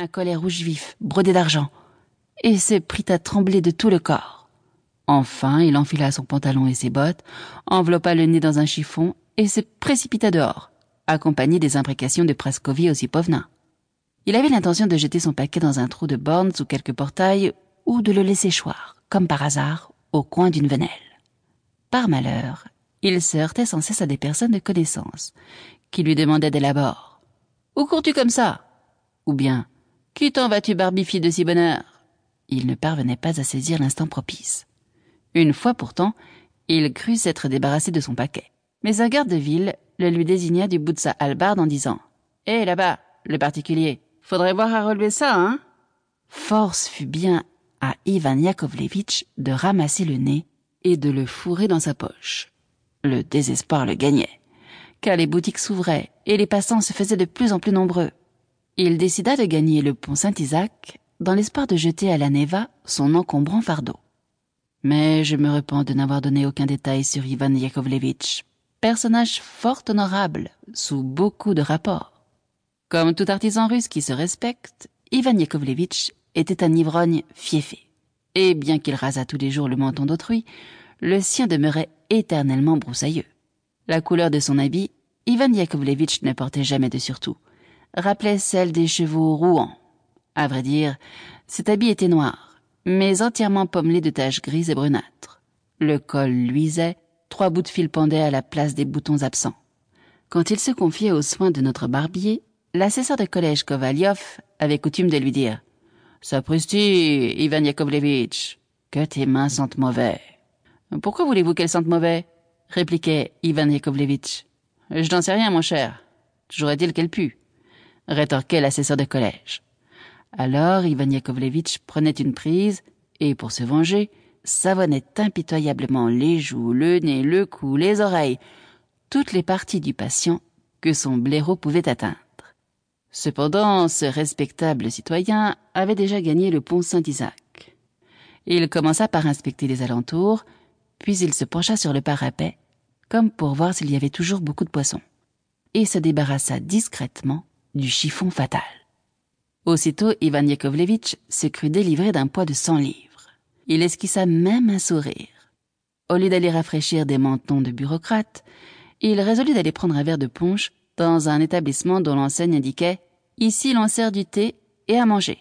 un collet rouge vif, brodé d'argent, et se prit à trembler de tout le corps. Enfin, il enfila son pantalon et ses bottes, enveloppa le nez dans un chiffon et se précipita dehors, accompagné des imprécations de Praskovie Osipovna. Il avait l'intention de jeter son paquet dans un trou de borne sous quelque portail ou de le laisser choir, comme par hasard, au coin d'une venelle. Par malheur, il se heurtait sans cesse à des personnes de connaissance, qui lui demandaient dès l'abord Où cours-tu comme ça? Ou bien Qui t'en vas-tu barbifier de si bonne heure Il ne parvenait pas à saisir l'instant propice. Une fois pourtant, il crut s'être débarrassé de son paquet. Mais un garde de ville le lui désigna du bout de sa hallebarde en disant Hé, là-bas, le particulier, faudrait voir à relever ça, hein Force fut bien à Ivan Yakovlevitch de ramasser le nez et de le fourrer dans sa poche. Le désespoir le gagnait, car les boutiques s'ouvraient et les passants se faisaient de plus en plus nombreux. Il décida de gagner le pont Saint-Isaac dans l'espoir de jeter à la Neva son encombrant fardeau. Mais je me repens de n'avoir donné aucun détail sur Ivan Yakovlevitch, personnage fort honorable, sous beaucoup de rapports. Comme tout artisan russe qui se respecte, Ivan Yakovlevitch était un ivrogne fiefé. Et bien qu'il rasât tous les jours le menton d'autrui, le sien demeurait éternellement broussailleux. La couleur de son habit, Ivan Yakovlevitch ne portait jamais de surtout, rappelait celle des chevaux rouans. À vrai dire, cet habit était noir, mais entièrement pommelé de taches grises et brunâtres. Le col luisait, trois bouts de fil pendaient à la place des boutons absents. Quand il se confiait aux soins de notre barbier, l'assesseur de collège Kovaliov avait coutume de lui dire Sapristi, Ivan Yakovlevitch, que tes mains sentent mauvais. Pourquoi voulez-vous qu'elles sentent mauvais? répliquait Ivan Yakovlevitch. Je n'en sais rien, mon cher. Toujours est-il qu'elle pue, rétorquait l'assesseur de collège. Alors Ivan Yakovlevitch prenait une prise et, pour se venger, savonnait impitoyablement les joues, le nez, le cou, les oreilles, toutes les parties du patient que son blaireau pouvait atteindre. Cependant, ce respectable citoyen avait déjà gagné le pont Saint-Isaac. Il commença par inspecter les alentours, puis il se pencha sur le parapet, comme pour voir s'il y avait toujours beaucoup de poissons, et se débarrassa discrètement du chiffon fatal. Aussitôt, Ivan Yakovlevitch se crut délivré d'un poids de cent livres. Il esquissa même un sourire. Au lieu d'aller rafraîchir des mentons de bureaucrate, il résolut d'aller prendre un verre de punch dans un établissement dont l'enseigne indiquait Ici l'on sert du thé et à manger.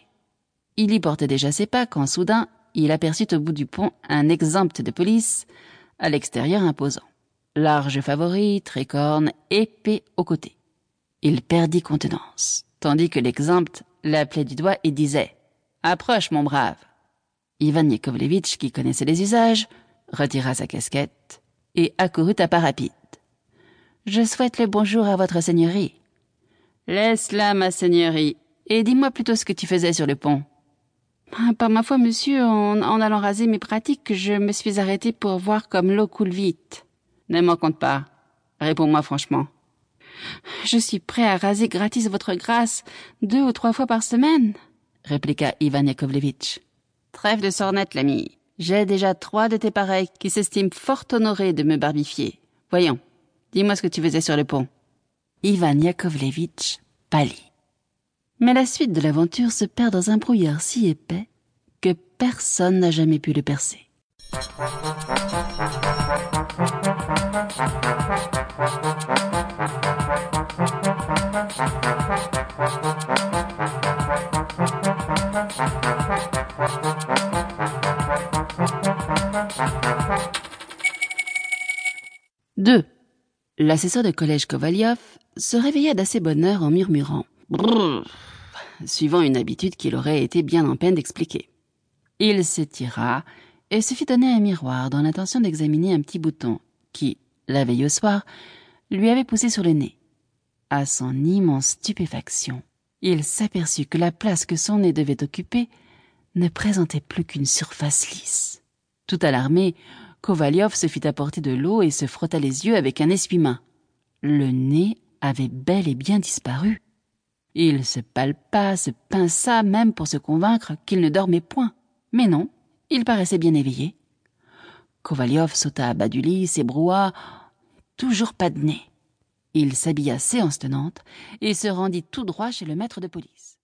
Il y portait déjà ses pas quand soudain il aperçut au bout du pont un exempt de police, à l'extérieur imposant. Large favori, tricorne, épée au côté. Il perdit contenance, tandis que l'exempt l'appelait du doigt et disait Approche, mon brave. Ivan Yakovlevitch, qui connaissait les usages, retira sa casquette et accourut à pas rapide. Je souhaite le bonjour à votre seigneurie. Laisse là, ma seigneurie, et dis-moi plutôt ce que tu faisais sur le pont. Par ma foi, monsieur, en, en allant raser mes pratiques, je me suis arrêté pour voir comme l'eau coule vite. Ne m'en compte pas. Réponds-moi franchement. Je suis prêt à raser gratis votre grâce deux ou trois fois par semaine, répliqua Ivan Yakovlevitch. Trêve de sornette, l'ami. J'ai déjà trois de tes pareils qui s'estiment fort honorés de me barbifier. Voyons, dis-moi ce que tu faisais sur le pont. Ivan Yakovlevitch pâlit. Mais la suite de l'aventure se perd dans un brouillard si épais que personne n'a jamais pu le percer. Deux. L'assesseur de collège Kovaliov se réveilla d'assez bonne heure en murmurant suivant une habitude qu'il aurait été bien en peine d'expliquer. Il s'étira et se fit donner un miroir dans l'intention d'examiner un petit bouton qui, la veille au soir, lui avait poussé sur le nez. À son immense stupéfaction, il s'aperçut que la place que son nez devait occuper ne présentait plus qu'une surface lisse. Tout alarmé, Kovaliov se fit apporter de l'eau et se frotta les yeux avec un essuie-main. Le nez avait bel et bien disparu. Il se palpa, se pinça même pour se convaincre qu'il ne dormait point. Mais non, il paraissait bien éveillé. Kovaliov sauta à bas du lit, s'ébroua. Toujours pas de nez. Il s'habilla séance tenante et se rendit tout droit chez le maître de police.